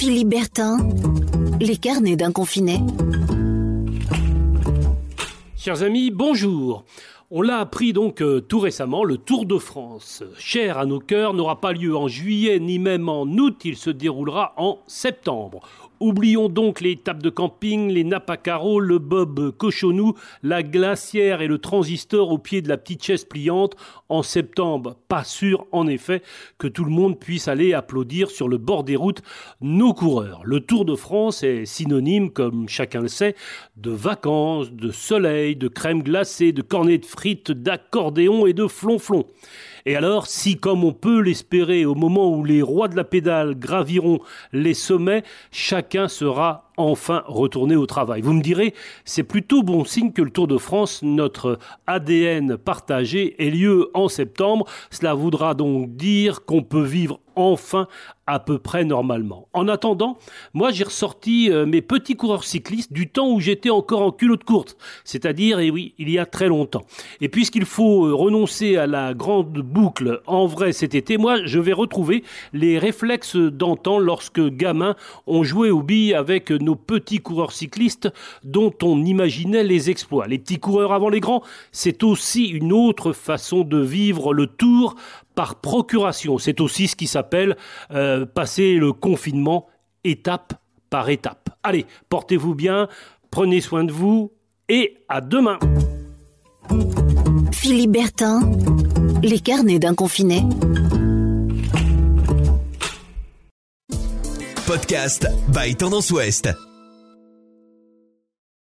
Philippe Bertin, les carnets d'un confiné. Chers amis, bonjour. On l'a appris donc euh, tout récemment, le Tour de France, cher à nos cœurs, n'aura pas lieu en juillet ni même en août, il se déroulera en septembre. Oublions donc les étapes de camping, les nappes à carreaux, le bob cochonou, la glacière et le transistor au pied de la petite chaise pliante. En septembre, pas sûr en effet que tout le monde puisse aller applaudir sur le bord des routes nos coureurs. Le Tour de France est synonyme, comme chacun le sait, de vacances, de soleil, de crème glacée, de cornets de frites, d'accordéon et de flonflon. Et alors, si comme on peut l'espérer au moment où les rois de la pédale graviront les sommets, sera enfin retourner au travail. Vous me direz, c'est plutôt bon signe que le Tour de France, notre ADN partagé, ait lieu en septembre. Cela voudra donc dire qu'on peut vivre enfin à peu près normalement. En attendant, moi j'ai ressorti euh, mes petits coureurs cyclistes du temps où j'étais encore en culotte courte, c'est-à-dire, et oui, il y a très longtemps. Et puisqu'il faut euh, renoncer à la grande boucle en vrai cet été, moi je vais retrouver les réflexes d'antan lorsque gamins ont joué au billes avec nos petits coureurs cyclistes dont on imaginait les exploits. Les petits coureurs avant les grands, c'est aussi une autre façon de vivre le tour par procuration. C'est aussi ce qui s'appelle euh, passer le confinement étape par étape. Allez, portez-vous bien, prenez soin de vous et à demain. Philippe Bertin, les carnets d'un confiné. Podcast by Tendance Ouest.